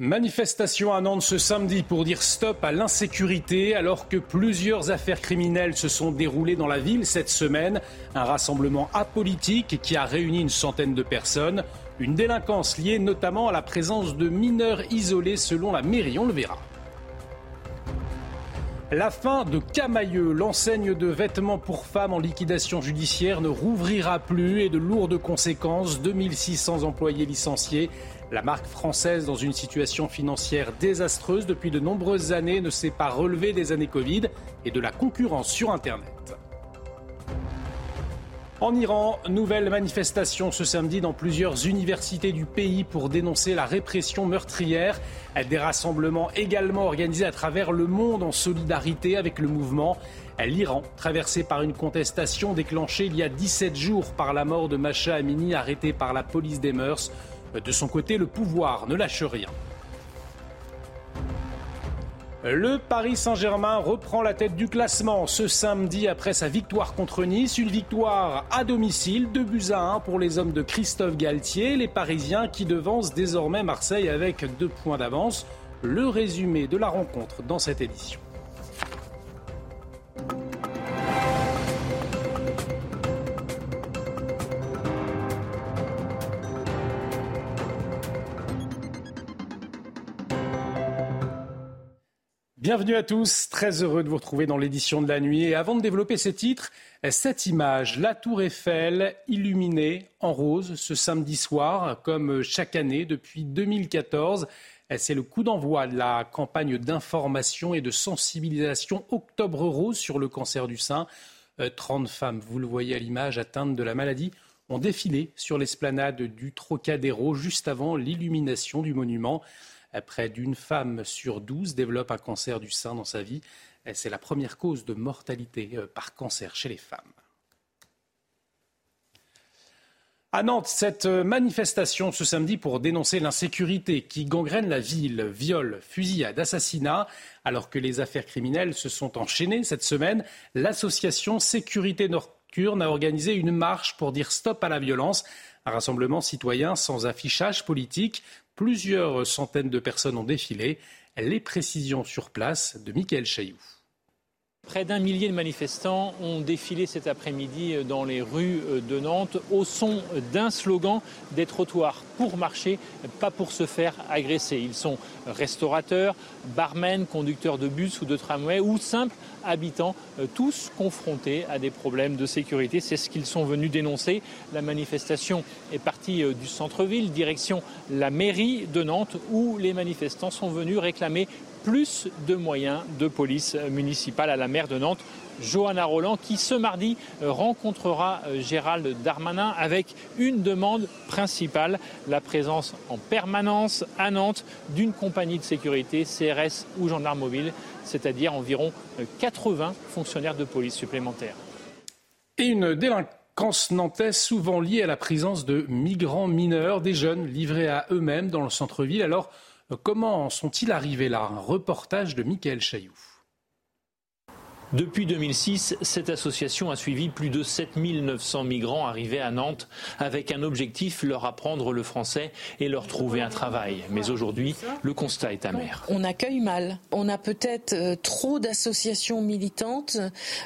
Manifestation à Nantes ce samedi pour dire stop à l'insécurité alors que plusieurs affaires criminelles se sont déroulées dans la ville cette semaine. Un rassemblement apolitique qui a réuni une centaine de personnes. Une délinquance liée notamment à la présence de mineurs isolés selon la mairie, on le verra. La fin de Camailleux, l'enseigne de vêtements pour femmes en liquidation judiciaire, ne rouvrira plus et de lourdes conséquences. 2600 employés licenciés. La marque française, dans une situation financière désastreuse depuis de nombreuses années, ne s'est pas relevée des années Covid et de la concurrence sur Internet. En Iran, nouvelle manifestation ce samedi dans plusieurs universités du pays pour dénoncer la répression meurtrière. Des rassemblements également organisés à travers le monde en solidarité avec le mouvement. L'Iran, traversé par une contestation déclenchée il y a 17 jours par la mort de Macha Amini, arrêté par la police des mœurs. De son côté, le pouvoir ne lâche rien. Le Paris Saint-Germain reprend la tête du classement ce samedi après sa victoire contre Nice. Une victoire à domicile, 2 buts à 1 pour les hommes de Christophe Galtier. Les Parisiens qui devancent désormais Marseille avec deux points d'avance. Le résumé de la rencontre dans cette édition. Bienvenue à tous, très heureux de vous retrouver dans l'édition de la nuit. Et avant de développer ces titres, cette image, la tour Eiffel illuminée en rose ce samedi soir, comme chaque année depuis 2014. C'est le coup d'envoi de la campagne d'information et de sensibilisation Octobre Rose sur le cancer du sein. 30 euh, femmes, vous le voyez à l'image, atteintes de la maladie, ont défilé sur l'esplanade du Trocadéro juste avant l'illumination du monument. Près d'une femme sur douze développe un cancer du sein dans sa vie. C'est la première cause de mortalité euh, par cancer chez les femmes. À Nantes, cette manifestation ce samedi pour dénoncer l'insécurité qui gangrène la ville, viol, fusillade, assassinat, alors que les affaires criminelles se sont enchaînées cette semaine, l'association Sécurité Nocturne a organisé une marche pour dire stop à la violence, un rassemblement citoyen sans affichage politique Plusieurs centaines de personnes ont défilé. Les précisions sur place de Michael Chailloux. Près d'un millier de manifestants ont défilé cet après-midi dans les rues de Nantes au son d'un slogan des trottoirs pour marcher, pas pour se faire agresser. Ils sont restaurateurs, barmen, conducteurs de bus ou de tramway ou simples habitants, tous confrontés à des problèmes de sécurité. C'est ce qu'ils sont venus dénoncer. La manifestation est partie du centre-ville, direction la mairie de Nantes, où les manifestants sont venus réclamer plus de moyens de police municipale à la maire de Nantes. Johanna Roland, qui ce mardi euh, rencontrera euh, Gérald Darmanin avec une demande principale, la présence en permanence à Nantes d'une compagnie de sécurité, CRS ou gendarme mobile, c'est-à-dire environ 80 euh, fonctionnaires de police supplémentaires. Et une délinquance nantaise souvent liée à la présence de migrants mineurs, des jeunes livrés à eux-mêmes dans le centre-ville. Alors, Comment sont-ils arrivés là? Un reportage de Michael Chailloux. Depuis 2006, cette association a suivi plus de 7900 migrants arrivés à Nantes avec un objectif, leur apprendre le français et leur trouver un travail. Mais aujourd'hui, le constat est amer. On accueille mal. On a peut-être euh, trop d'associations militantes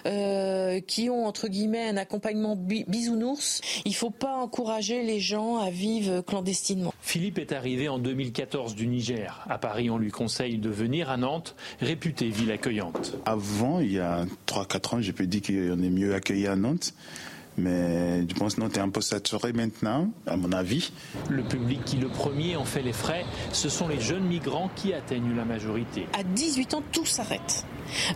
euh, qui ont, entre guillemets, un accompagnement bisounours. Il ne faut pas encourager les gens à vivre clandestinement. Philippe est arrivé en 2014 du Niger. À Paris, on lui conseille de venir à Nantes, réputée ville accueillante. Avant, il y a 3-4 ans, je peux dire qu'on est mieux accueilli à Nantes. Mais je pense que Nantes est un peu saturé maintenant, à mon avis. Le public qui le premier en fait les frais, ce sont les jeunes migrants qui atteignent la majorité. À 18 ans, tout s'arrête.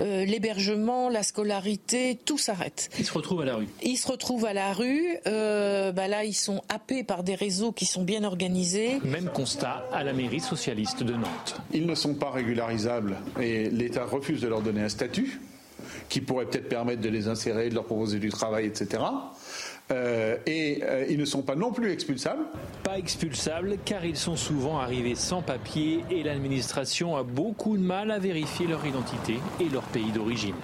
Euh, l'hébergement, la scolarité, tout s'arrête. Ils se retrouvent à la rue. Ils se retrouvent à la rue. Euh, bah là, ils sont happés par des réseaux qui sont bien organisés. Même constat à la mairie socialiste de Nantes. Ils ne sont pas régularisables et l'État refuse de leur donner un statut qui pourrait peut-être permettre de les insérer, de leur proposer du travail, etc. Euh, et euh, ils ne sont pas non plus expulsables. Pas expulsables car ils sont souvent arrivés sans papier et l'administration a beaucoup de mal à vérifier leur identité et leur pays d'origine.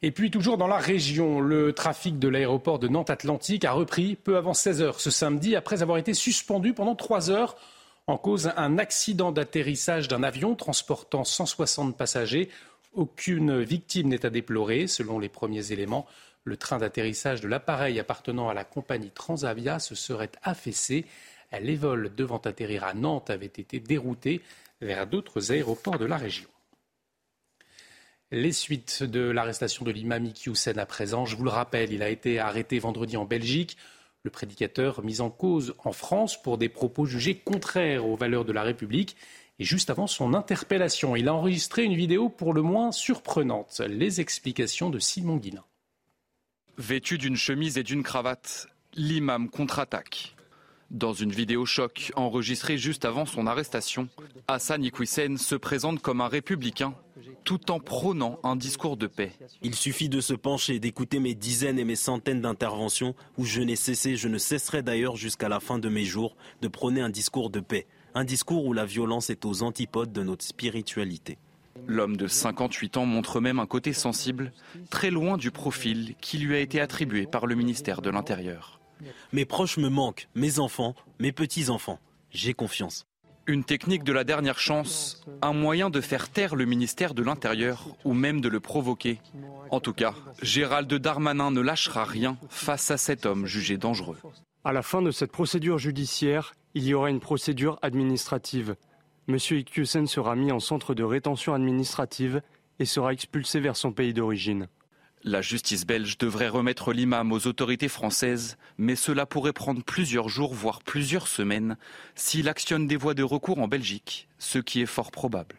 Et puis toujours dans la région, le trafic de l'aéroport de Nantes Atlantique a repris peu avant 16 heures ce samedi après avoir été suspendu pendant 3 heures En cause, un accident d'atterrissage d'un avion transportant 160 passagers. Aucune victime n'est à déplorer. Selon les premiers éléments, le train d'atterrissage de l'appareil appartenant à la compagnie Transavia se serait affaissé. Les vols devant atterrir à Nantes avaient été déroutés vers d'autres aéroports de la région. Les suites de l'arrestation de l'imam Iqiyoussen à présent, je vous le rappelle, il a été arrêté vendredi en Belgique. Le prédicateur mis en cause en France pour des propos jugés contraires aux valeurs de la République. Et juste avant son interpellation, il a enregistré une vidéo pour le moins surprenante. Les explications de Simon Guillain. Vêtu d'une chemise et d'une cravate, l'imam contre-attaque. Dans une vidéo choc enregistrée juste avant son arrestation, Hassan Iqwisen se présente comme un républicain tout en prônant un discours de paix. Il suffit de se pencher, d'écouter mes dizaines et mes centaines d'interventions où je n'ai cessé, je ne cesserai d'ailleurs jusqu'à la fin de mes jours de prôner un discours de paix, un discours où la violence est aux antipodes de notre spiritualité. L'homme de 58 ans montre même un côté sensible, très loin du profil qui lui a été attribué par le ministère de l'Intérieur. Mes proches me manquent, mes enfants, mes petits-enfants. J'ai confiance. Une technique de la dernière chance, un moyen de faire taire le ministère de l'Intérieur ou même de le provoquer. En tout cas, Gérald Darmanin ne lâchera rien face à cet homme jugé dangereux. À la fin de cette procédure judiciaire, il y aura une procédure administrative. Monsieur Iqiyoussen sera mis en centre de rétention administrative et sera expulsé vers son pays d'origine. La justice belge devrait remettre l'imam aux autorités françaises, mais cela pourrait prendre plusieurs jours, voire plusieurs semaines, s'il actionne des voies de recours en Belgique, ce qui est fort probable.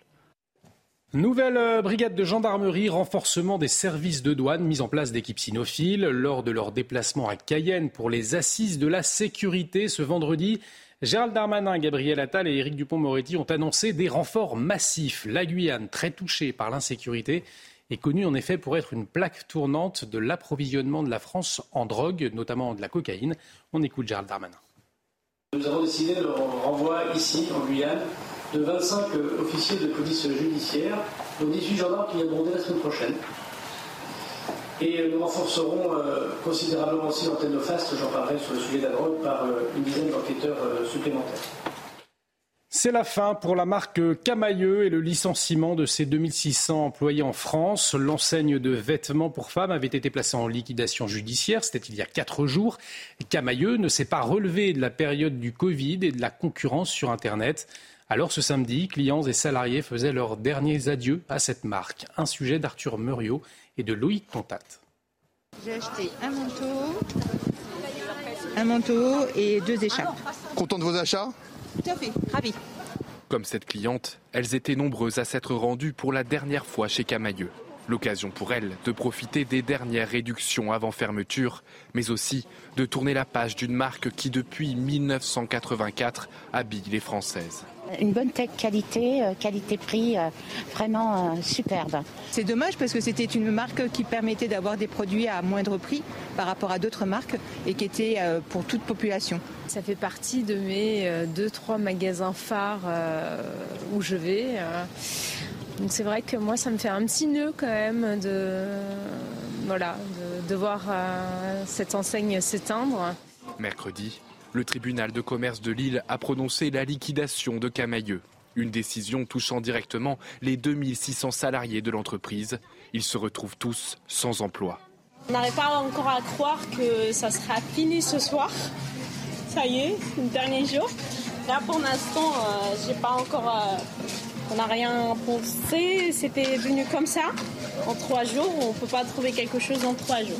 Nouvelle euh, brigade de gendarmerie, renforcement des services de douane, mise en place d'équipes cynophiles lors de leur déplacement à Cayenne pour les assises de la sécurité ce vendredi. Gérald Darmanin, Gabriel Attal et Éric Dupont-Moretti ont annoncé des renforts massifs. La Guyane, très touchée par l'insécurité, est connu en effet pour être une plaque tournante de l'approvisionnement de la France en drogue, notamment de la cocaïne. On écoute Gérald Darmanin. Nous avons décidé le renvoi ici, en Guyane, de 25 officiers de police judiciaire, dont 18 gendarmes qui viendront dès la semaine prochaine. Et nous renforcerons euh, considérablement aussi l'antenne de FAST, j'en parlerai sur le sujet de la drogue, par euh, une dizaine d'enquêteurs euh, supplémentaires. C'est la fin pour la marque Camailleux et le licenciement de ses 2600 employés en France. L'enseigne de vêtements pour femmes avait été placée en liquidation judiciaire, c'était il y a quatre jours. Camailleux ne s'est pas relevé de la période du Covid et de la concurrence sur Internet. Alors ce samedi, clients et salariés faisaient leurs derniers adieux à cette marque. Un sujet d'Arthur Muriot et de Loïc Contat. J'ai acheté un manteau, un manteau et deux écharpes. Content de vos achats? Comme cette cliente, elles étaient nombreuses à s'être rendues pour la dernière fois chez Camailleux. L'occasion pour elles de profiter des dernières réductions avant fermeture, mais aussi de tourner la page d'une marque qui depuis 1984 habille les Françaises. Une bonne tech qualité, euh, qualité-prix, euh, vraiment euh, superbe. C'est dommage parce que c'était une marque qui permettait d'avoir des produits à moindre prix par rapport à d'autres marques et qui était pour toute population. Ça fait partie de mes deux, trois magasins phares où je vais. Donc c'est vrai que moi, ça me fait un petit nœud quand même de, voilà, de, voir cette enseigne s'éteindre. Mercredi, le tribunal de commerce de Lille a prononcé la liquidation de Camailleux. Une décision touchant directement les 2600 salariés de l'entreprise. Ils se retrouvent tous sans emploi. On n'arrive pas encore à croire que ça sera fini ce soir. Ça y est, c'est le dernier jour. Là, pour l'instant, euh, j'ai pas encore. Euh, on n'a rien pensé. C'était venu comme ça. En trois jours, on ne peut pas trouver quelque chose en trois jours.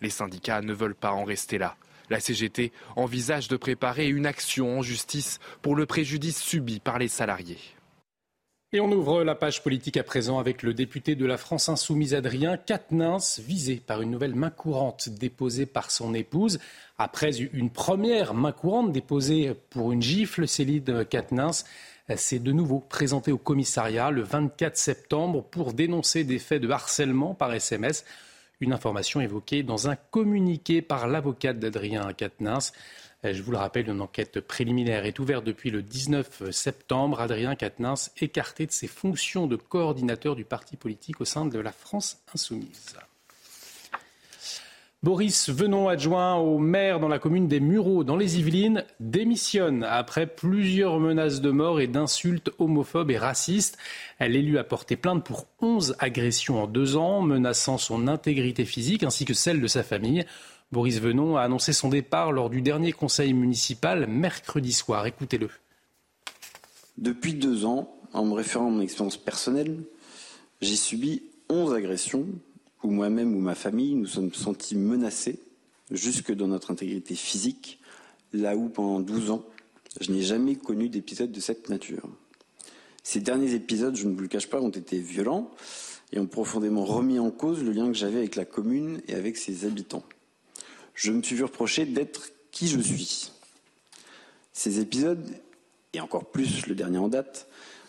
Les syndicats ne veulent pas en rester là. La CGT envisage de préparer une action en justice pour le préjudice subi par les salariés. Et on ouvre la page politique à présent avec le député de la France insoumise Adrien Quatennens, visé par une nouvelle main courante déposée par son épouse. Après une première main courante déposée pour une gifle, Céline Quatennens s'est de nouveau présenté au commissariat le 24 septembre pour dénoncer des faits de harcèlement par SMS. Une information évoquée dans un communiqué par l'avocate d'Adrien Quatennens. Je vous le rappelle, une enquête préliminaire est ouverte depuis le 19 septembre. Adrien Quatennens écarté de ses fonctions de coordinateur du parti politique au sein de la France insoumise. Boris Venon, adjoint au maire dans la commune des Mureaux, dans les Yvelines, démissionne après plusieurs menaces de mort et d'insultes homophobes et racistes. L'élu a porté plainte pour 11 agressions en deux ans, menaçant son intégrité physique ainsi que celle de sa famille. Boris Venon a annoncé son départ lors du dernier conseil municipal mercredi soir. Écoutez-le. Depuis deux ans, en me référant à mon expérience personnelle, j'ai subi 11 agressions où moi-même ou ma famille nous sommes sentis menacés jusque dans notre intégrité physique, là où pendant 12 ans, je n'ai jamais connu d'épisode de cette nature. Ces derniers épisodes, je ne vous le cache pas, ont été violents et ont profondément remis en cause le lien que j'avais avec la commune et avec ses habitants. Je me suis vu reprocher d'être qui je suis. Ces épisodes, et encore plus le dernier en date,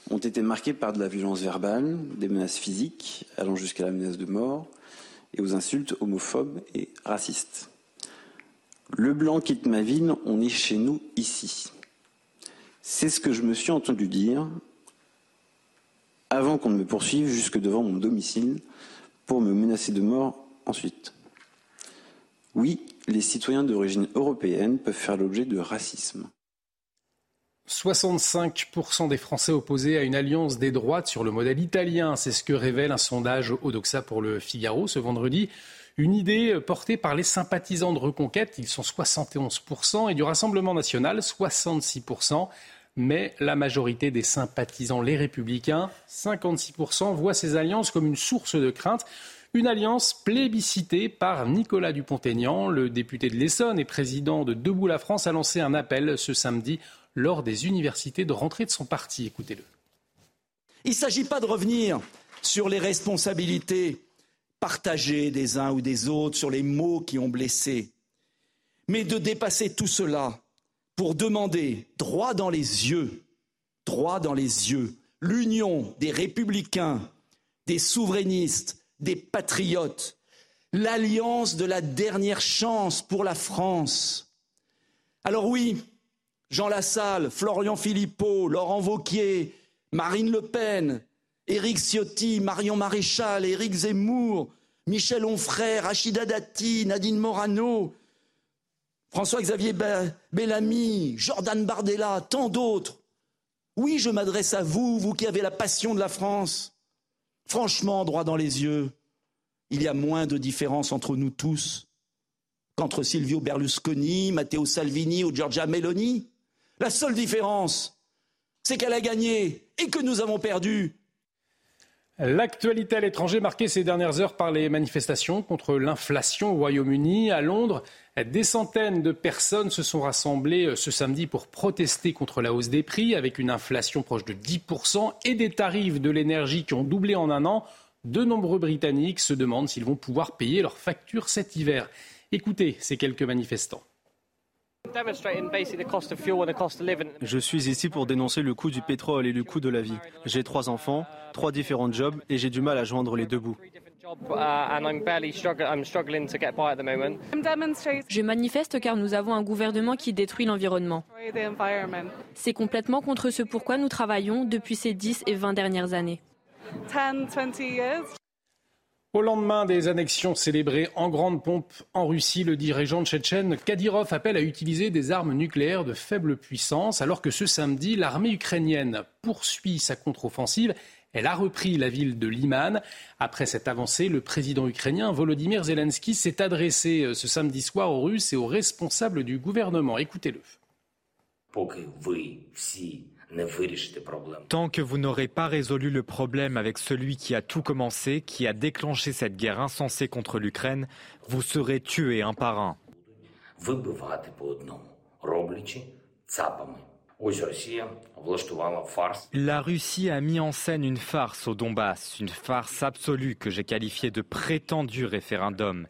ont été marqués par de la violence verbale, des menaces physiques, allant jusqu'à la menace de mort, et aux insultes homophobes et racistes. Le blanc quitte ma ville, on est chez nous ici. C'est ce que je me suis entendu dire avant qu'on ne me poursuive jusque devant mon domicile pour me menacer de mort ensuite. Oui, les citoyens d'origine européenne peuvent faire l'objet de racisme. 65% des Français opposés à une alliance des droites sur le modèle italien. C'est ce que révèle un sondage Odoxa pour le Figaro ce vendredi. Une idée portée par les sympathisants de Reconquête, ils sont 71%, et du Rassemblement national, 66%. Mais la majorité des sympathisants, les républicains, 56%, voient ces alliances comme une source de crainte. Une alliance plébiscitée par Nicolas Dupont-Aignan, le député de l'Essonne et président de Debout la France, a lancé un appel ce samedi lors des universités de rentrée de son parti. Écoutez-le. Il ne s'agit pas de revenir sur les responsabilités partagées des uns ou des autres, sur les mots qui ont blessé, mais de dépasser tout cela pour demander droit dans les yeux, droit dans les yeux, l'union des républicains, des souverainistes, des patriotes, l'alliance de la dernière chance pour la France. Alors oui, Jean Lassalle, Florian Philippot, Laurent Vauquier, Marine Le Pen, Éric Ciotti, Marion Maréchal, Éric Zemmour, Michel Onfray, Rachida Dati, Nadine Morano, François-Xavier Bellamy, Jordan Bardella, tant d'autres. Oui, je m'adresse à vous, vous qui avez la passion de la France. Franchement, droit dans les yeux, il y a moins de différence entre nous tous qu'entre Silvio Berlusconi, Matteo Salvini ou Giorgia Meloni. La seule différence, c'est qu'elle a gagné et que nous avons perdu. L'actualité à l'étranger marquée ces dernières heures par les manifestations contre l'inflation au Royaume-Uni. À Londres, des centaines de personnes se sont rassemblées ce samedi pour protester contre la hausse des prix avec une inflation proche de 10% et des tarifs de l'énergie qui ont doublé en un an. De nombreux Britanniques se demandent s'ils vont pouvoir payer leurs factures cet hiver. Écoutez ces quelques manifestants. Je suis ici pour dénoncer le coût du pétrole et le coût de la vie. J'ai trois enfants, trois différents jobs et j'ai du mal à joindre les deux bouts. Je manifeste car nous avons un gouvernement qui détruit l'environnement. C'est complètement contre ce pourquoi nous travaillons depuis ces 10 et 20 dernières années. Au lendemain des annexions célébrées en grande pompe en Russie, le dirigeant tchétchène Kadyrov appelle à utiliser des armes nucléaires de faible puissance, alors que ce samedi, l'armée ukrainienne poursuit sa contre-offensive. Elle a repris la ville de Liman. Après cette avancée, le président ukrainien Volodymyr Zelensky s'est adressé euh, ce samedi soir aux Russes et aux responsables du gouvernement. Écoutez-le. Tant que vous n'aurez pas résolu le problème avec celui qui a tout commencé, qui a déclenché cette guerre insensée contre l'Ukraine, vous serez tués un par un. La Russie a mis en scène une farce au Donbass, une farce absolue que j'ai qualifiée de prétendu référendum.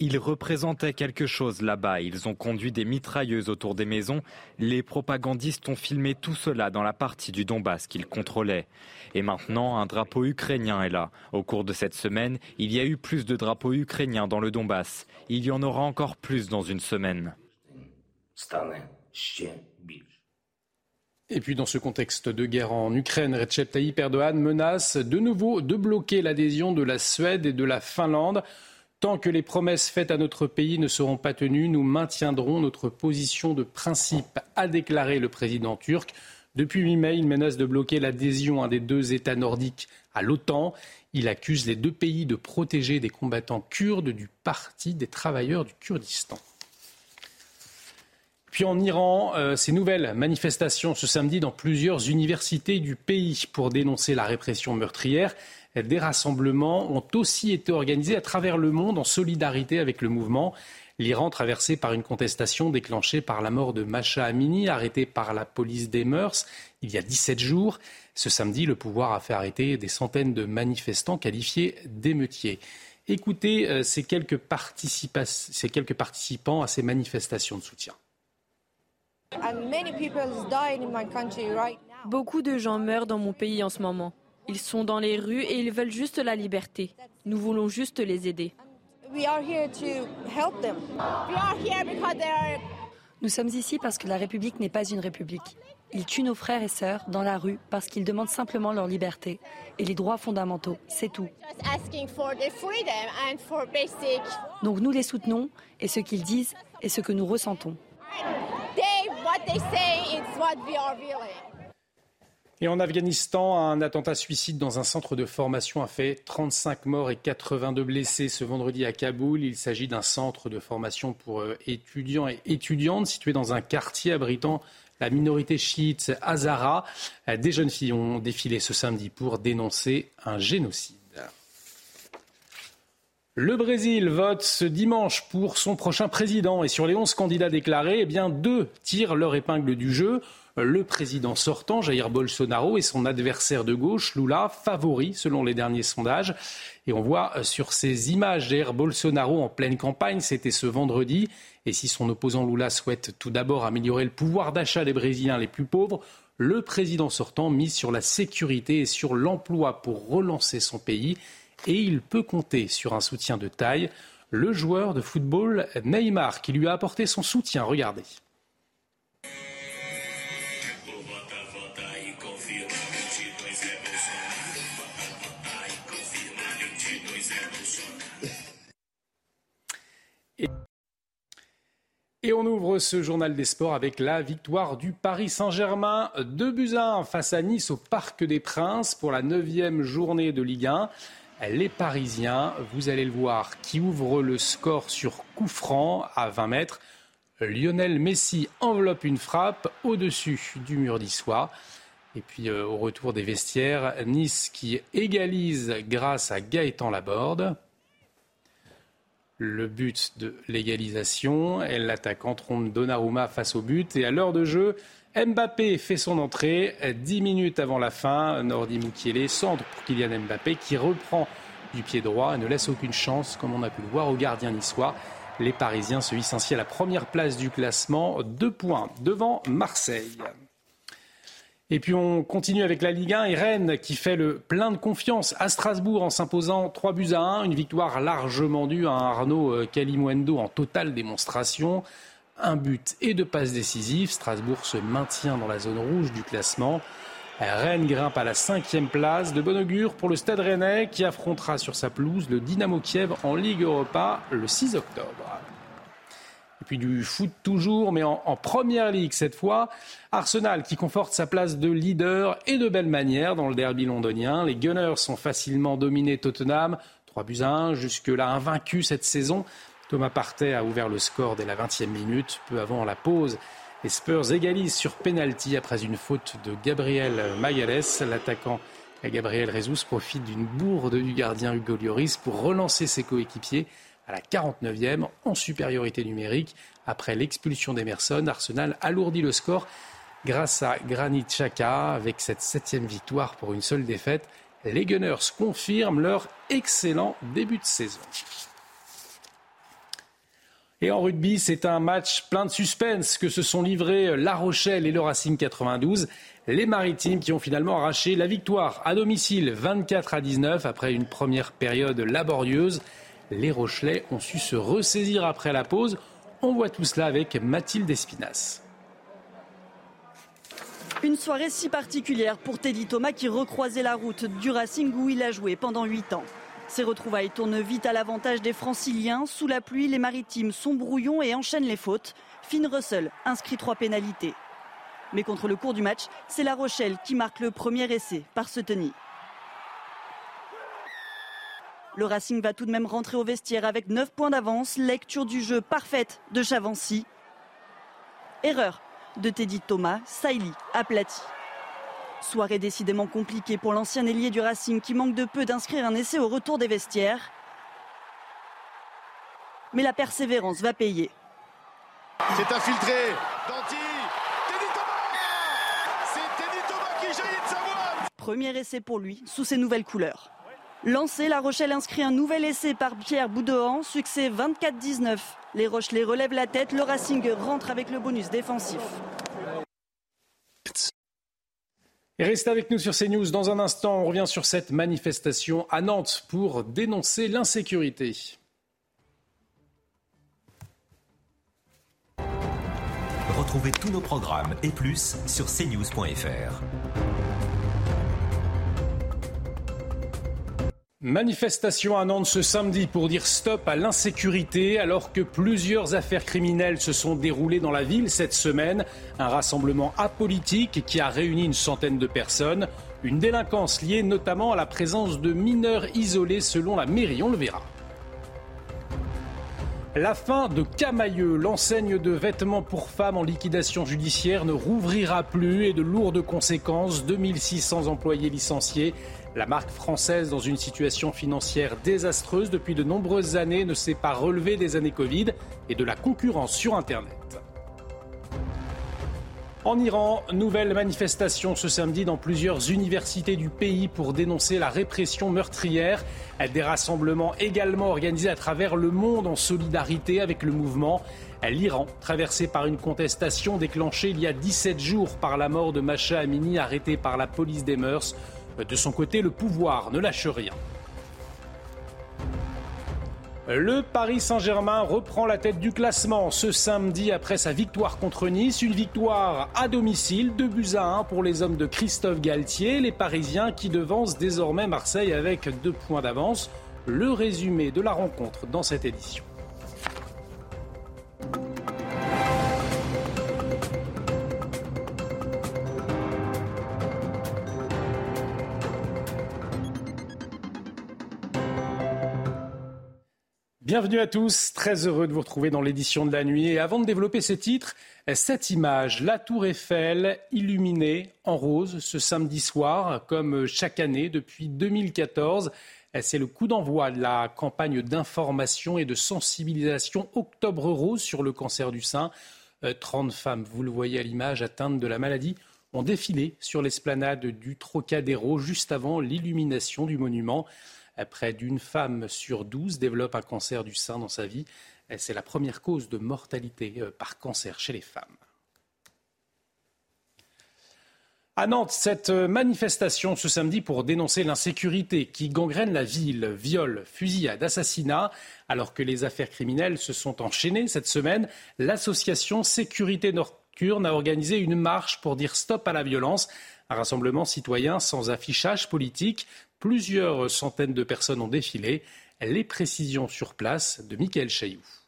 Ils représentaient quelque chose là-bas. Ils ont conduit des mitrailleuses autour des maisons. Les propagandistes ont filmé tout cela dans la partie du Donbass qu'ils contrôlaient. Et maintenant, un drapeau ukrainien est là. Au cours de cette semaine, il y a eu plus de drapeaux ukrainiens dans le Donbass. Il y en aura encore plus dans une semaine. Et puis dans ce contexte de guerre en Ukraine, Recep Tayyip Erdogan menace de nouveau de bloquer l'adhésion de la Suède et de la Finlande. Tant que les promesses faites à notre pays ne seront pas tenues, nous maintiendrons notre position de principe, a déclaré le président turc. Depuis mi-mai, il menace de bloquer l'adhésion des deux États nordiques à l'OTAN. Il accuse les deux pays de protéger des combattants kurdes du Parti des travailleurs du Kurdistan. Puis en Iran, euh, ces nouvelles manifestations ce samedi dans plusieurs universités du pays pour dénoncer la répression meurtrière. Des rassemblements ont aussi été organisés à travers le monde en solidarité avec le mouvement. L'Iran, traversé par une contestation déclenchée par la mort de Masha Amini, arrêtée par la police des mœurs il y a 17 jours. Ce samedi, le pouvoir a fait arrêter des centaines de manifestants qualifiés d'émeutiers. Écoutez euh, ces quelques participants à ces manifestations de soutien. Beaucoup de gens meurent dans mon pays en ce moment. Ils sont dans les rues et ils veulent juste la liberté. Nous voulons juste les aider. Nous sommes ici parce que la République n'est pas une République. Ils tuent nos frères et sœurs dans la rue parce qu'ils demandent simplement leur liberté et les droits fondamentaux, c'est tout. Donc nous les soutenons et ce qu'ils disent est ce que nous ressentons. Et en Afghanistan, un attentat suicide dans un centre de formation a fait 35 morts et 82 blessés ce vendredi à Kaboul. Il s'agit d'un centre de formation pour euh, étudiants et étudiantes situé dans un quartier abritant la minorité chiite Hazara. Euh, des jeunes filles ont défilé ce samedi pour dénoncer un génocide. Le Brésil vote ce dimanche pour son prochain président et sur les 11 candidats déclarés, eh bien deux tirent leur épingle du jeu le président sortant, Jair Bolsonaro, et son adversaire de gauche, Lula, favoris selon les derniers sondages. Et on voit sur ces images Jair Bolsonaro en pleine campagne, c'était ce vendredi. Et si son opposant Lula souhaite tout d'abord améliorer le pouvoir d'achat des Brésiliens les plus pauvres, le président sortant mise sur la sécurité et sur l'emploi pour relancer son pays. Et il peut compter sur un soutien de taille. Le joueur de football Neymar qui lui a apporté son soutien. Regardez. Et on ouvre ce journal des sports avec la victoire du Paris Saint-Germain 2 buts 1 face à Nice au Parc des Princes pour la neuvième journée de Ligue 1. Les Parisiens, vous allez le voir, qui ouvrent le score sur coup franc à 20 mètres. Lionel Messi enveloppe une frappe au-dessus du mur d'Issois. Et puis euh, au retour des vestiaires, Nice qui égalise grâce à Gaëtan Laborde le but de l'égalisation. L'attaquant trompe Donnarumma face au but. Et à l'heure de jeu, Mbappé fait son entrée. Dix minutes avant la fin, Nordi Mukiele centre pour Kylian Mbappé qui reprend du pied droit et ne laisse aucune chance, comme on a pu le voir, au gardien niçois. Les Parisiens se hissent à la première place du classement, deux points devant Marseille. Et puis on continue avec la Ligue 1 et Rennes qui fait le plein de confiance à Strasbourg en s'imposant 3 buts à 1. Une victoire largement due à Arnaud Calimuendo en totale démonstration. Un but et deux passes décisives. Strasbourg se maintient dans la zone rouge du classement. Rennes grimpe à la cinquième place. De bon augure pour le Stade Rennais qui affrontera sur sa pelouse le Dynamo Kiev en Ligue Europa le 6 octobre. Et puis du foot toujours, mais en, première ligue cette fois. Arsenal qui conforte sa place de leader et de belle manière dans le derby londonien. Les Gunners sont facilement dominés Tottenham. 3 buts à 1, jusque-là invaincu cette saison. Thomas Partey a ouvert le score dès la 20e minute, peu avant la pause. Les Spurs égalisent sur penalty après une faute de Gabriel Magalès. L'attaquant Gabriel Rezus profite d'une bourde du gardien Hugo Lloris pour relancer ses coéquipiers à la 49e en supériorité numérique. Après l'expulsion d'Emerson, Arsenal alourdit le score grâce à Granit Xhaka avec cette septième victoire pour une seule défaite. Les Gunners confirment leur excellent début de saison. Et en rugby, c'est un match plein de suspense que se sont livrés La Rochelle et le Racing 92. Les Maritimes qui ont finalement arraché la victoire à domicile 24 à 19 après une première période laborieuse les Rochelais ont su se ressaisir après la pause. On voit tout cela avec Mathilde Espinas. Une soirée si particulière pour Teddy Thomas qui recroisait la route du Racing où il a joué pendant 8 ans. Ces retrouvailles tournent vite à l'avantage des franciliens. Sous la pluie, les maritimes sont brouillons et enchaînent les fautes. Finn Russell inscrit trois pénalités. Mais contre le cours du match, c'est La Rochelle qui marque le premier essai par ce tennis. Le Racing va tout de même rentrer au vestiaire avec 9 points d'avance. Lecture du jeu parfaite de Chavancy. Erreur de Teddy Thomas, Sailly aplati. Soirée décidément compliquée pour l'ancien ailier du Racing qui manque de peu d'inscrire un essai au retour des vestiaires. Mais la persévérance va payer. C'est infiltré. Danti. Teddy Thomas C'est Teddy Thomas qui jaillit de sa voix Premier essai pour lui sous ses nouvelles couleurs. Lancé, La Rochelle inscrit un nouvel essai par Pierre Boudohan, succès 24-19. Les Rochelais relèvent la tête, le Racing rentre avec le bonus défensif. Et restez avec nous sur CNews. Dans un instant, on revient sur cette manifestation à Nantes pour dénoncer l'insécurité. Retrouvez tous nos programmes et plus sur cnews.fr. Manifestation à Nantes ce samedi pour dire stop à l'insécurité alors que plusieurs affaires criminelles se sont déroulées dans la ville cette semaine. Un rassemblement apolitique qui a réuni une centaine de personnes. Une délinquance liée notamment à la présence de mineurs isolés selon la mairie, on le verra. La fin de Camailleux, l'enseigne de vêtements pour femmes en liquidation judiciaire, ne rouvrira plus et de lourdes conséquences. 2600 employés licenciés. La marque française, dans une situation financière désastreuse depuis de nombreuses années, ne s'est pas relevée des années Covid et de la concurrence sur Internet. En Iran, nouvelle manifestation ce samedi dans plusieurs universités du pays pour dénoncer la répression meurtrière. Des rassemblements également organisés à travers le monde en solidarité avec le mouvement. L'Iran, traversé par une contestation déclenchée il y a 17 jours par la mort de Macha Amini, arrêté par la police des mœurs. De son côté, le pouvoir ne lâche rien. Le Paris Saint-Germain reprend la tête du classement ce samedi après sa victoire contre Nice. Une victoire à domicile, 2 buts à 1 pour les hommes de Christophe Galtier. Les Parisiens qui devancent désormais Marseille avec deux points d'avance. Le résumé de la rencontre dans cette édition. Bienvenue à tous, très heureux de vous retrouver dans l'édition de la nuit. Et avant de développer ces titres, cette image, la tour Eiffel illuminée en rose ce samedi soir, comme chaque année depuis 2014. C'est le coup d'envoi de la campagne d'information et de sensibilisation Octobre Rose sur le cancer du sein. 30 euh, femmes, vous le voyez à l'image, atteintes de la maladie, ont défilé sur l'esplanade du Trocadéro juste avant l'illumination du monument. Près d'une femme sur douze développe un cancer du sein dans sa vie. C'est la première cause de mortalité euh, par cancer chez les femmes. À Nantes, cette manifestation ce samedi pour dénoncer l'insécurité qui gangrène la ville, viol, fusillade, assassinat, alors que les affaires criminelles se sont enchaînées cette semaine, l'association Sécurité Nocturne a organisé une marche pour dire stop à la violence, un rassemblement citoyen sans affichage politique, Plusieurs centaines de personnes ont défilé. Les précisions sur place de Michael Chailloux.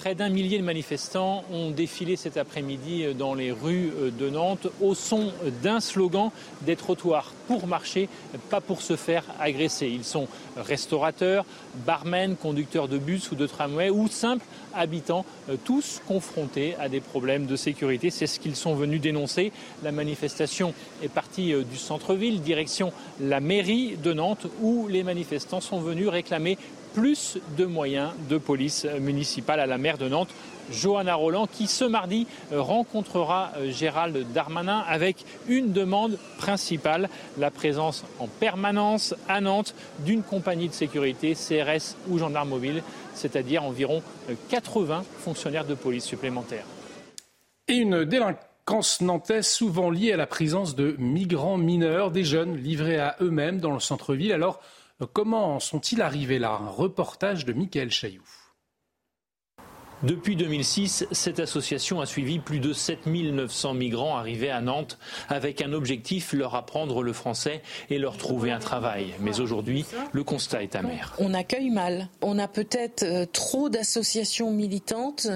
Près d'un millier de manifestants ont défilé cet après-midi dans les rues de Nantes au son d'un slogan des trottoirs pour marcher, pas pour se faire agresser. Ils sont restaurateurs, barmen, conducteurs de bus ou de tramway ou simples habitants, tous confrontés à des problèmes de sécurité. C'est ce qu'ils sont venus dénoncer. La manifestation est partie du centre-ville, direction la mairie de Nantes, où les manifestants sont venus réclamer plus de moyens de police municipale à la maire de Nantes. Johanna Roland, qui ce mardi euh, rencontrera euh, Gérald Darmanin avec une demande principale, la présence en permanence à Nantes d'une compagnie de sécurité, CRS ou gendarme mobile, c'est-à-dire environ 80 euh, fonctionnaires de police supplémentaires. Et une délinquance nantaise souvent liée à la présence de migrants mineurs, des jeunes livrés à eux-mêmes dans le centre-ville. Alors, Comment sont-ils arrivés là? Un reportage de Michael Chailloux. Depuis 2006, cette association a suivi plus de 7900 migrants arrivés à Nantes avec un objectif, leur apprendre le français et leur trouver un travail. Mais aujourd'hui, le constat est amer. On accueille mal. On a peut-être euh, trop d'associations militantes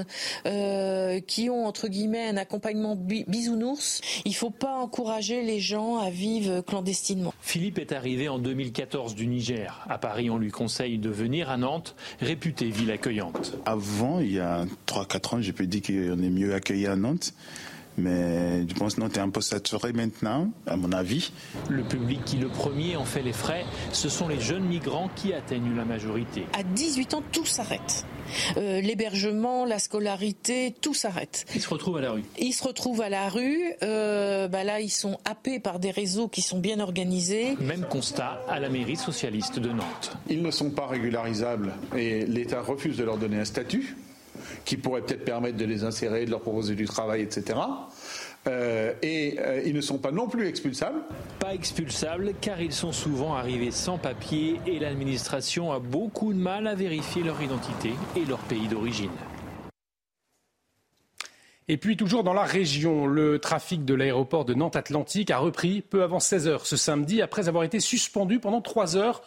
euh, qui ont, entre guillemets, un accompagnement bisounours. Il ne faut pas encourager les gens à vivre clandestinement. Philippe est arrivé en 2014 du Niger. À Paris, on lui conseille de venir à Nantes, réputée ville accueillante. Avant, il y a 3-4 ans, je peux dire qu'on est mieux accueilli à Nantes. Mais je pense que Nantes est un peu saturé maintenant, à mon avis. Le public qui le premier en fait les frais, ce sont les jeunes migrants qui atteignent la majorité. À 18 ans, tout s'arrête. Euh, l'hébergement, la scolarité, tout s'arrête. Ils se retrouvent à la rue. Ils se retrouvent à la rue. Euh, bah là, ils sont happés par des réseaux qui sont bien organisés. Même constat à la mairie socialiste de Nantes. Ils ne sont pas régularisables et l'État refuse de leur donner un statut qui pourrait peut-être permettre de les insérer, de leur proposer du travail, etc. Euh, et euh, ils ne sont pas non plus expulsables. Pas expulsables car ils sont souvent arrivés sans papier et l'administration a beaucoup de mal à vérifier leur identité et leur pays d'origine. Et puis toujours dans la région, le trafic de l'aéroport de Nantes-Atlantique a repris peu avant 16 heures ce samedi après avoir été suspendu pendant 3 heures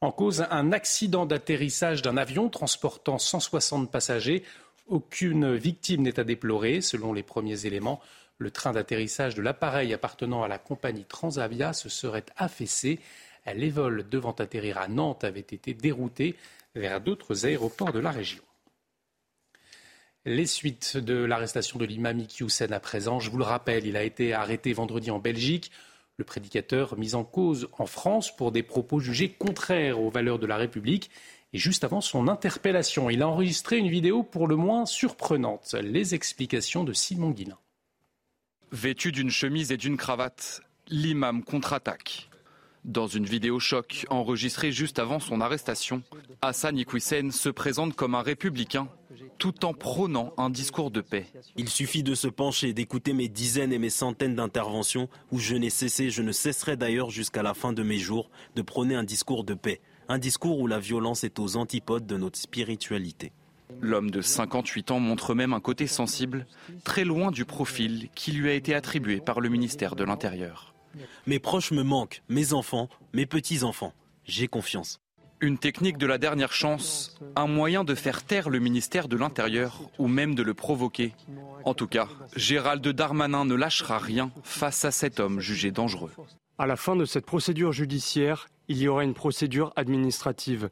en cause un accident d'atterrissage d'un avion transportant 160 passagers aucune victime n'est à déplorer. Selon les premiers éléments, le train d'atterrissage de l'appareil appartenant à la compagnie Transavia se serait affaissé. Les vols devant atterrir à Nantes avaient été déroutés vers d'autres aéroports de la région. Les suites de l'arrestation de l'imam Iqiyoussen à présent, je vous le rappelle, il a été arrêté vendredi en Belgique. Le prédicateur mis en cause en France pour des propos jugés contraires aux valeurs de la République. Et juste avant son interpellation, il a enregistré une vidéo pour le moins surprenante. Les explications de Simon Guillain. Vêtu d'une chemise et d'une cravate, l'imam contre-attaque. Dans une vidéo choc enregistrée juste avant son arrestation, Hassan Iqwisen se présente comme un républicain tout en prônant un discours de paix. Il suffit de se pencher, d'écouter mes dizaines et mes centaines d'interventions où je n'ai cessé, je ne cesserai d'ailleurs jusqu'à la fin de mes jours de prôner un discours de paix. Un discours où la violence est aux antipodes de notre spiritualité. L'homme de 58 ans montre même un côté sensible, très loin du profil qui lui a été attribué par le ministère de l'Intérieur. Mes proches me manquent, mes enfants, mes petits-enfants. J'ai confiance. Une technique de la dernière chance, un moyen de faire taire le ministère de l'Intérieur ou même de le provoquer. En tout cas, Gérald Darmanin ne lâchera rien face à cet homme jugé dangereux. À la fin de cette procédure judiciaire, il y aura une procédure administrative.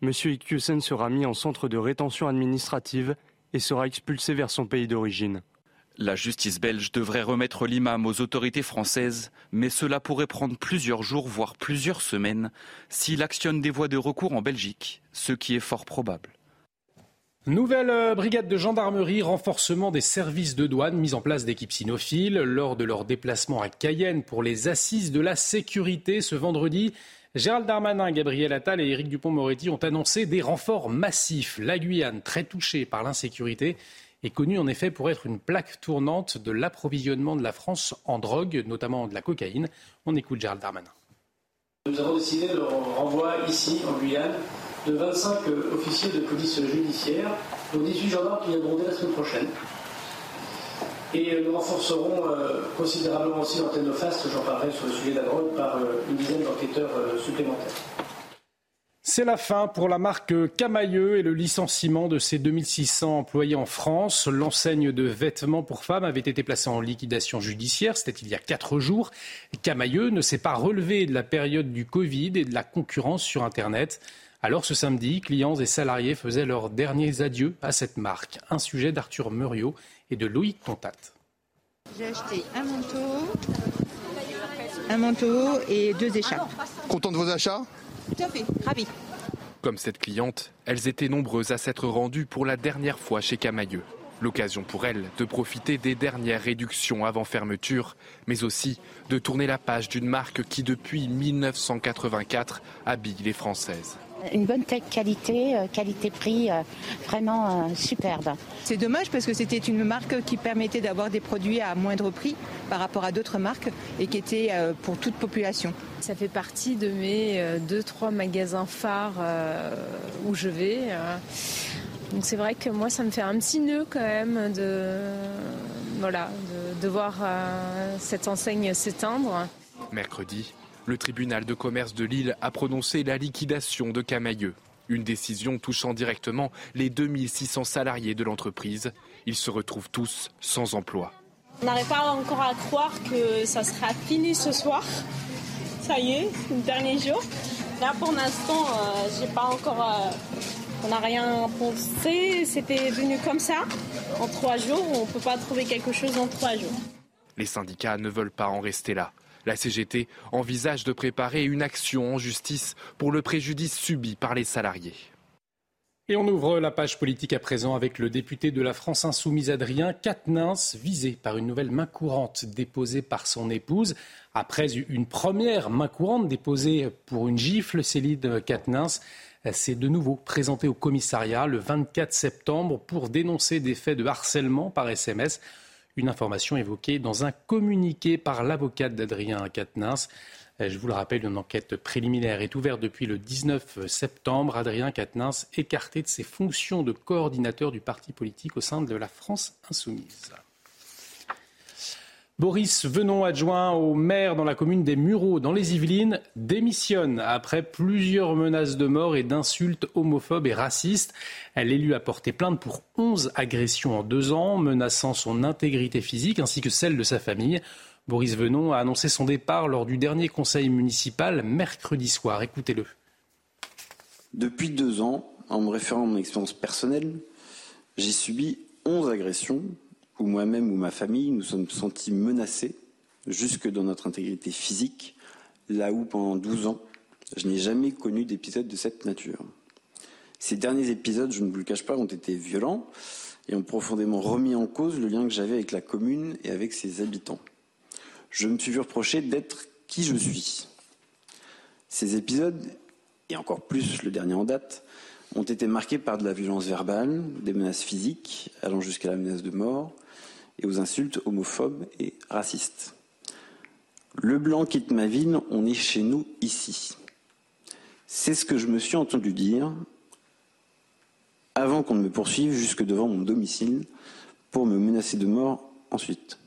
Monsieur Iqiyoussen sera mis en centre de rétention administrative et sera expulsé vers son pays d'origine. La justice belge devrait remettre l'imam aux autorités françaises, mais cela pourrait prendre plusieurs jours, voire plusieurs semaines, s'il actionne des voies de recours en Belgique, ce qui est fort probable. Nouvelle euh, brigade de gendarmerie, renforcement des services de douane, mise en place d'équipes cynophiles lors de leur déplacement à Cayenne pour les assises de la sécurité ce vendredi. Gérald Darmanin, Gabriel Attal et Éric Dupont-Moretti ont annoncé des renforts massifs. La Guyane, très touchée par l'insécurité, est connue en effet pour être une plaque tournante de l'approvisionnement de la France en drogue, notamment de la cocaïne. On écoute Gérald Darmanin. Nous avons décidé de renvoi ici, en Guyane, de 25 euh, officiers de police judiciaire, dont 18 gendarmes qui viendront dès la semaine prochaine. Et euh, nous renforcerons euh, considérablement aussi l'antenne de FAST, j'en parlerai sur le sujet de la drogue, par une dizaine d'enquêteurs supplémentaires. C'est la fin pour la marque Camailleux et le licenciement de ses 2600 employés en France. L'enseigne de vêtements pour femmes avait été placée en liquidation judiciaire, c'était il y a quatre jours. Camailleux ne s'est pas relevé de la période du Covid et de la concurrence sur Internet. Alors ce samedi, clients et salariés faisaient leurs derniers adieux à cette marque. Un sujet d'Arthur Muriot et de Loïc Contat. J'ai acheté un manteau, un manteau et deux écharpes. Content de vos achats Tout à fait, ravi. Comme cette cliente, elles étaient nombreuses à s'être rendues pour la dernière fois chez Camailleux. L'occasion pour elles de profiter des dernières réductions avant fermeture, mais aussi de tourner la page d'une marque qui depuis 1984 habille les Françaises. Une bonne qualité, euh, qualité-prix euh, vraiment euh, superbe. C'est dommage parce que c'était une marque qui permettait d'avoir des produits à moindre prix par rapport à d'autres marques et qui était pour toute population. Ça fait partie de mes deux, trois magasins phares où je vais. Donc c'est vrai que moi, ça me fait un petit nœud quand même de, voilà, de, voir euh, cette enseigne s'éteindre. Mercredi, le tribunal de commerce de Lille a prononcé la liquidation de Camailleux. Une décision touchant directement les 2600 salariés de l'entreprise. Ils se retrouvent tous sans emploi. On n'arrive pas encore à croire que ça sera fini ce soir. Ça y est, c'est le dernier jour. Là, pour l'instant, euh, j'ai pas encore. Euh, on n'a rien pensé. C'était venu comme ça. En trois jours, on ne peut pas trouver quelque chose en trois jours. Les syndicats ne veulent pas en rester là. La CGT envisage de préparer une action en justice pour le préjudice subi par les salariés. Et on ouvre la page politique à présent avec le député de la France insoumise Adrien Quatennens, visé par une nouvelle main courante déposée par son épouse. Après une première main courante déposée pour une gifle, Céline Quatennens s'est de nouveau présenté au commissariat le 24 septembre pour dénoncer des faits de harcèlement par SMS. Une information évoquée dans un communiqué par l'avocate d'Adrien Quatennens. Je vous le rappelle, une enquête préliminaire est ouverte depuis le 19 septembre. Adrien Quatennens écarté de ses fonctions de coordinateur du parti politique au sein de la France insoumise. Boris Venon, adjoint au maire dans la commune des Mureaux, dans les Yvelines, démissionne après plusieurs menaces de mort et d'insultes homophobes et racistes. L'élu a porté plainte pour 11 agressions en deux ans, menaçant son intégrité physique ainsi que celle de sa famille. Boris Venon a annoncé son départ lors du dernier conseil municipal mercredi soir. Écoutez-le. Depuis deux ans, en me référant à mon expérience personnelle, j'ai subi 11 agressions où moi-même ou ma famille nous sommes sentis menacés jusque dans notre intégrité physique, là où pendant 12 ans, je n'ai jamais connu d'épisode de cette nature. Ces derniers épisodes, je ne vous le cache pas, ont été violents et ont profondément remis en cause le lien que j'avais avec la commune et avec ses habitants. Je me suis vu reprocher d'être qui je suis. Ces épisodes, et encore plus le dernier en date, ont été marqués par de la violence verbale, des menaces physiques, allant jusqu'à la menace de mort, et aux insultes homophobes et racistes. Le blanc quitte ma ville, on est chez nous ici. C'est ce que je me suis entendu dire avant qu'on ne me poursuive jusque devant mon domicile pour me menacer de mort ensuite.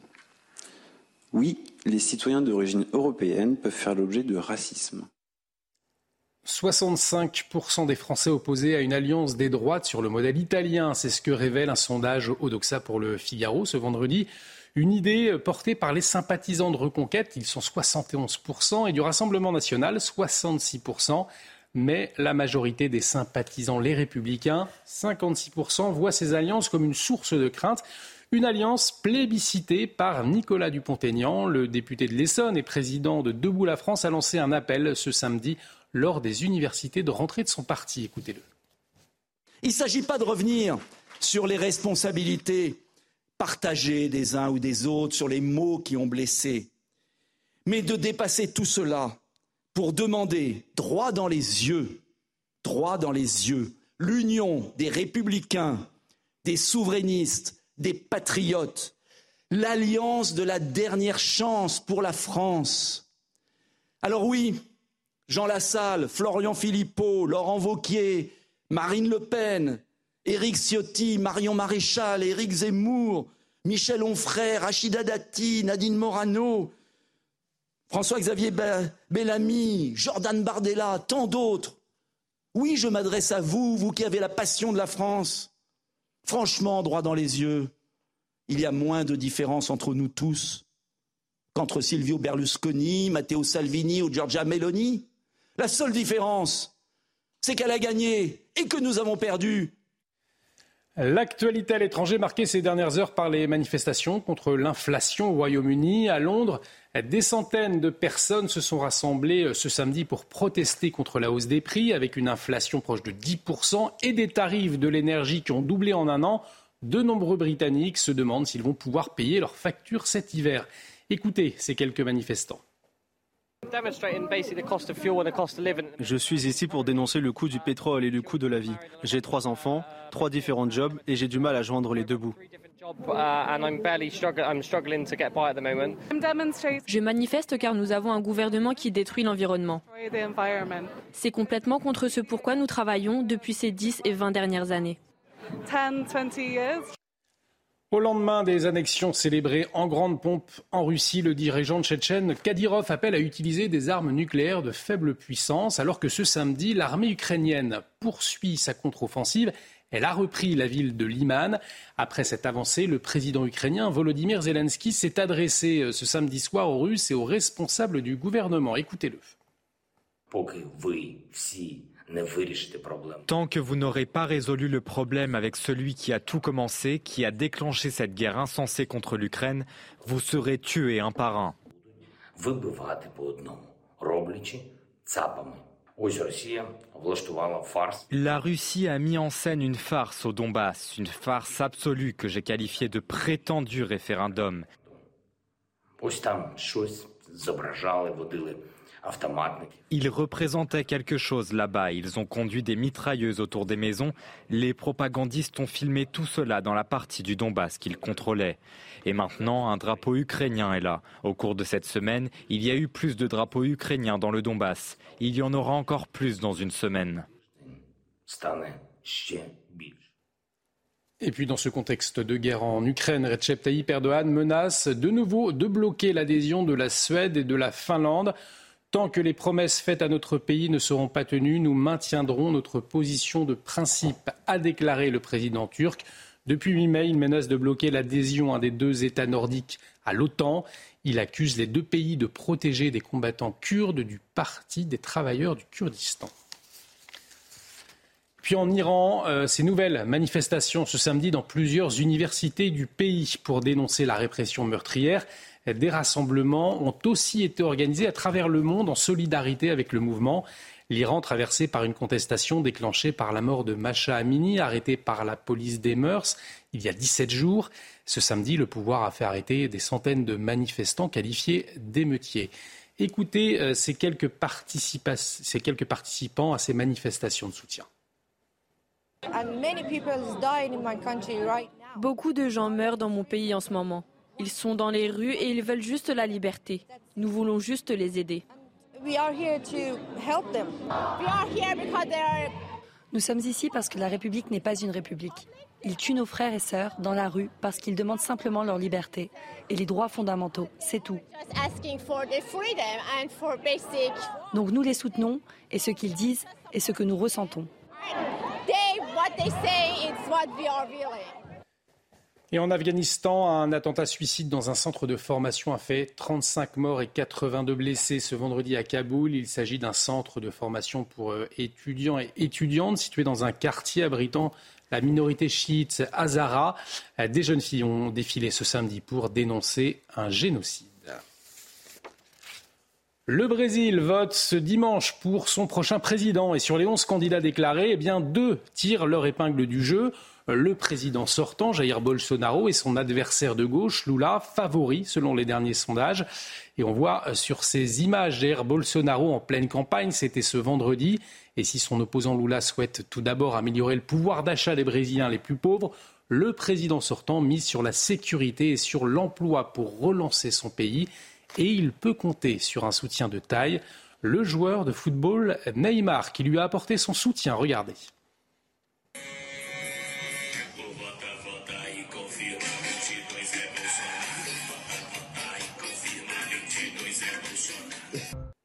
Oui, les citoyens d'origine européenne peuvent faire l'objet de racisme. 65% des Français opposés à une alliance des droites sur le modèle italien. C'est ce que révèle un sondage Odoxa pour le Figaro ce vendredi. Une idée portée par les sympathisants de Reconquête, ils sont 71%, et du Rassemblement national, 66%. Mais la majorité des sympathisants, les républicains, 56%, voient ces alliances comme une source de crainte. Une alliance plébiscitée par Nicolas Dupont-Aignan, le député de l'Essonne et président de Debout la France, a lancé un appel ce samedi lors des universités de rentrée de son parti. Écoutez-le. Il ne s'agit pas de revenir sur les responsabilités partagées des uns ou des autres, sur les mots qui ont blessé, mais de dépasser tout cela pour demander droit dans les yeux, droit dans les yeux, l'union des républicains, des souverainistes, des patriotes, l'alliance de la dernière chance pour la France. Alors oui, Jean Lassalle, Florian Philippot, Laurent Vauquier, Marine Le Pen, Éric Ciotti, Marion Maréchal, Éric Zemmour, Michel Onfray, Rachida Dati, Nadine Morano, François-Xavier Bellamy, Jordan Bardella, tant d'autres. Oui, je m'adresse à vous, vous qui avez la passion de la France. Franchement, droit dans les yeux, il y a moins de différence entre nous tous qu'entre Silvio Berlusconi, Matteo Salvini ou Giorgia Meloni. La seule différence, c'est qu'elle a gagné et que nous avons perdu. L'actualité à l'étranger marquée ces dernières heures par les manifestations contre l'inflation au Royaume-Uni. À Londres, des centaines de personnes se sont rassemblées euh, ce samedi pour protester contre la hausse des prix avec une inflation proche de 10% et des tarifs de l'énergie qui ont doublé en un an. De nombreux Britanniques se demandent s'ils vont pouvoir payer leurs factures cet hiver. Écoutez ces quelques manifestants. Je suis ici pour dénoncer le coût du pétrole et le coût de la vie. J'ai trois enfants, trois différents jobs et j'ai du mal à joindre les deux bouts. Je manifeste car nous avons un gouvernement qui détruit l'environnement. C'est complètement contre ce pourquoi nous travaillons depuis ces 10 et 20 dernières années. Au lendemain des annexions célébrées en grande pompe en Russie, le dirigeant tchétchène Kadyrov appelle à utiliser des armes nucléaires de faible puissance, alors que ce samedi, l'armée ukrainienne poursuit sa contre-offensive. Elle a repris la ville de Liman. Après cette avancée, le président ukrainien Volodymyr Zelensky s'est adressé euh, ce samedi soir aux Russes et aux responsables du gouvernement. Écoutez-le. Tant que vous n'aurez pas résolu le problème avec celui qui a tout commencé, qui a déclenché cette guerre insensée contre l'Ukraine, vous serez tués un par un. La Russie a mis en scène une farce au Donbass, une farce absolue que j'ai qualifiée de prétendu référendum. Ils représentaient quelque chose là-bas. Ils ont conduit des mitrailleuses autour des maisons. Les propagandistes ont filmé tout cela dans la partie du Donbass qu'ils contrôlaient. Et maintenant, un drapeau ukrainien est là. Au cours de cette semaine, il y a eu plus de drapeaux ukrainiens dans le Donbass. Il y en aura encore plus dans une semaine. Et puis dans ce contexte de guerre en Ukraine, Recep Tayyip Erdogan menace de nouveau de bloquer l'adhésion de la Suède et de la Finlande. Tant que les promesses faites à notre pays ne seront pas tenues, nous maintiendrons notre position de principe, a déclaré le président turc. Depuis mi-mai, il menace de bloquer l'adhésion des deux États nordiques à l'OTAN. Il accuse les deux pays de protéger des combattants kurdes du Parti des travailleurs du Kurdistan. Puis en Iran, euh, ces nouvelles manifestations ce samedi dans plusieurs universités du pays pour dénoncer la répression meurtrière des rassemblements ont aussi été organisés à travers le monde en solidarité avec le mouvement. L'Iran, traversé par une contestation déclenchée par la mort de Masha Amini, arrêtée par la police des mœurs il y a 17 jours. Ce samedi, le pouvoir a fait arrêter des centaines de manifestants qualifiés d'émeutiers. Écoutez euh, ces quelques, ces quelques participants à ces manifestations de soutien. Beaucoup de gens meurent dans mon pays en ce moment. Ils sont dans les rues et ils veulent juste la liberté. Nous voulons juste les aider. Nous sommes ici parce que la République n'est pas une République. Ils tuent nos frères et sœurs dans la rue parce qu'ils demandent simplement leur liberté et les droits fondamentaux, c'est tout. Donc nous les soutenons et ce qu'ils disent est ce que nous ressentons. Et en Afghanistan, un attentat suicide dans un centre de formation a fait 35 morts et 82 blessés ce vendredi à Kaboul. Il s'agit d'un centre de formation pour euh, étudiants et étudiantes situé dans un quartier abritant la minorité chiite Hazara. Euh, des jeunes filles ont défilé ce samedi pour dénoncer un génocide. Le Brésil vote ce dimanche pour son prochain président et sur les 11 candidats déclarés, eh deux tirent leur épingle du jeu le président sortant, Jair Bolsonaro, et son adversaire de gauche, Lula, favoris selon les derniers sondages. Et on voit euh, sur ces images Jair Bolsonaro en pleine campagne, c'était ce vendredi. Et si son opposant Lula souhaite tout d'abord améliorer le pouvoir d'achat des Brésiliens les plus pauvres, le président sortant mise sur la sécurité et sur l'emploi pour relancer son pays. Et il peut compter sur un soutien de taille. Le joueur de football Neymar qui lui a apporté son soutien. Regardez.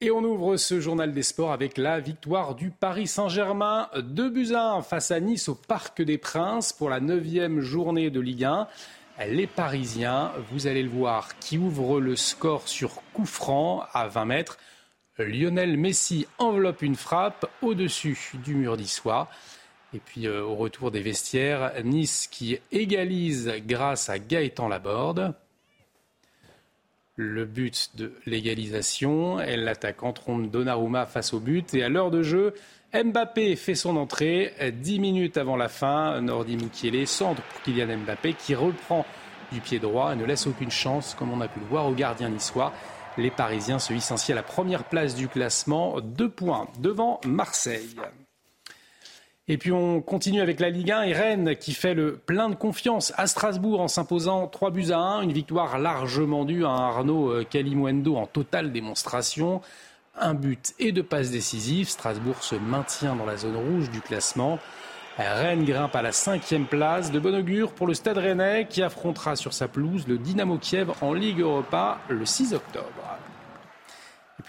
Et on ouvre ce journal des sports avec la victoire du Paris Saint-Germain de buts face à Nice au Parc des Princes pour la neuvième journée de Ligue 1. Les Parisiens, vous allez le voir, qui ouvrent le score sur coup franc à 20 mètres. Lionel Messi enveloppe une frappe au-dessus du mur d'Issois. Et puis euh, au retour des vestiaires, Nice qui égalise grâce à Gaëtan Laborde le but de l'égalisation. Elle l'attaquant trompe Donnarumma face au but. Et à l'heure de jeu, Mbappé fait son entrée. Dix minutes avant la fin, Nordi Mukiele centre pour Kylian Mbappé qui reprend du pied droit et ne laisse aucune chance, comme on a pu le voir, au gardien niçois. Les Parisiens se hissent à la première place du classement, deux points devant Marseille. Et puis on continue avec la Ligue 1 et Rennes qui fait le plein de confiance à Strasbourg en s'imposant 3 buts à 1. Une victoire largement due à Arnaud Calimuendo en totale démonstration. Un but et deux passes décisives. Strasbourg se maintient dans la zone rouge du classement. Rennes grimpe à la cinquième place. De bon augure pour le Stade Rennais qui affrontera sur sa pelouse le Dynamo Kiev en Ligue Europa le 6 octobre.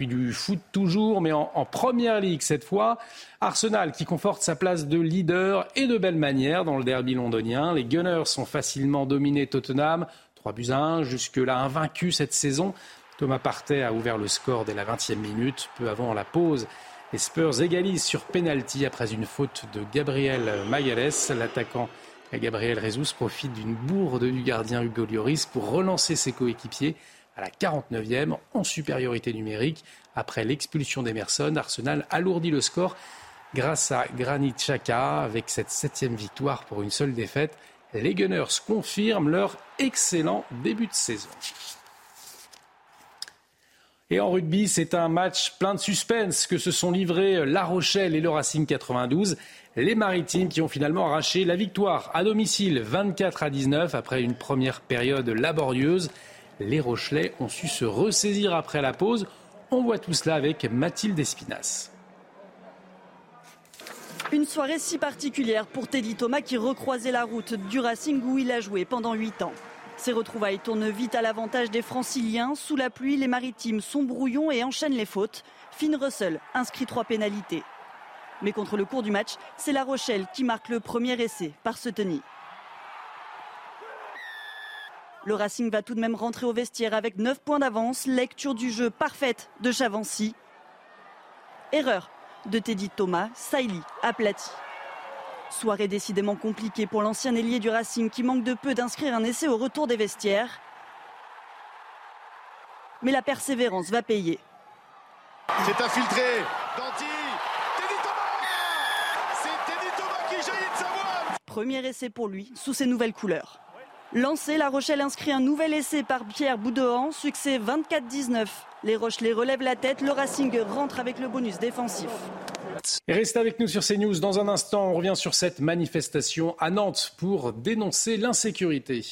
Du foot toujours, mais en, première ligue cette fois. Arsenal qui conforte sa place de leader et de belle manière dans le derby londonien. Les Gunners sont facilement dominés Tottenham. 3 buts à 1, jusque-là invaincu cette saison. Thomas Partey a ouvert le score dès la 20e minute, peu avant la pause. Les Spurs égalisent sur penalty après une faute de Gabriel Magalès. L'attaquant Gabriel Rezus profite d'une bourde du gardien Hugo Lloris pour relancer ses coéquipiers à la 49e en supériorité numérique. Après l'expulsion d'Emerson, Arsenal alourdit le score grâce à Granit Xhaka avec cette septième victoire pour une seule défaite. Les Gunners confirment leur excellent début de saison. Et en rugby, c'est un match plein de suspense que se sont livrés La Rochelle et le Racing 92. Les Maritimes qui ont finalement arraché la victoire à domicile 24 à 19 après une première période laborieuse les Rochelais ont su se ressaisir après la pause. On voit tout cela avec Mathilde Espinas. Une soirée si particulière pour Teddy Thomas qui recroisait la route du Racing où il a joué pendant 8 ans. Ses retrouvailles tournent vite à l'avantage des franciliens. Sous la pluie, les maritimes sont brouillons et enchaînent les fautes. Finn Russell inscrit trois pénalités. Mais contre le cours du match, c'est La Rochelle qui marque le premier essai par ce tenir. Le Racing va tout de même rentrer au vestiaire avec 9 points d'avance. Lecture du jeu parfaite de Chavancy. Erreur de Teddy Thomas, Saïli aplati. Soirée décidément compliquée pour l'ancien ailier du Racing qui manque de peu d'inscrire un essai au retour des vestiaires. Mais la persévérance va payer. C'est infiltré. Danti. Teddy Thomas C'est Teddy Thomas qui jaillit de sa voix Premier essai pour lui sous ses nouvelles couleurs. Lancé, La Rochelle inscrit un nouvel essai par Pierre Boudouan, succès 24-19. Les Rochelais relèvent la tête, le Racing rentre avec le bonus défensif. Restez avec nous sur CNews. Dans un instant, on revient sur cette manifestation à Nantes pour dénoncer l'insécurité.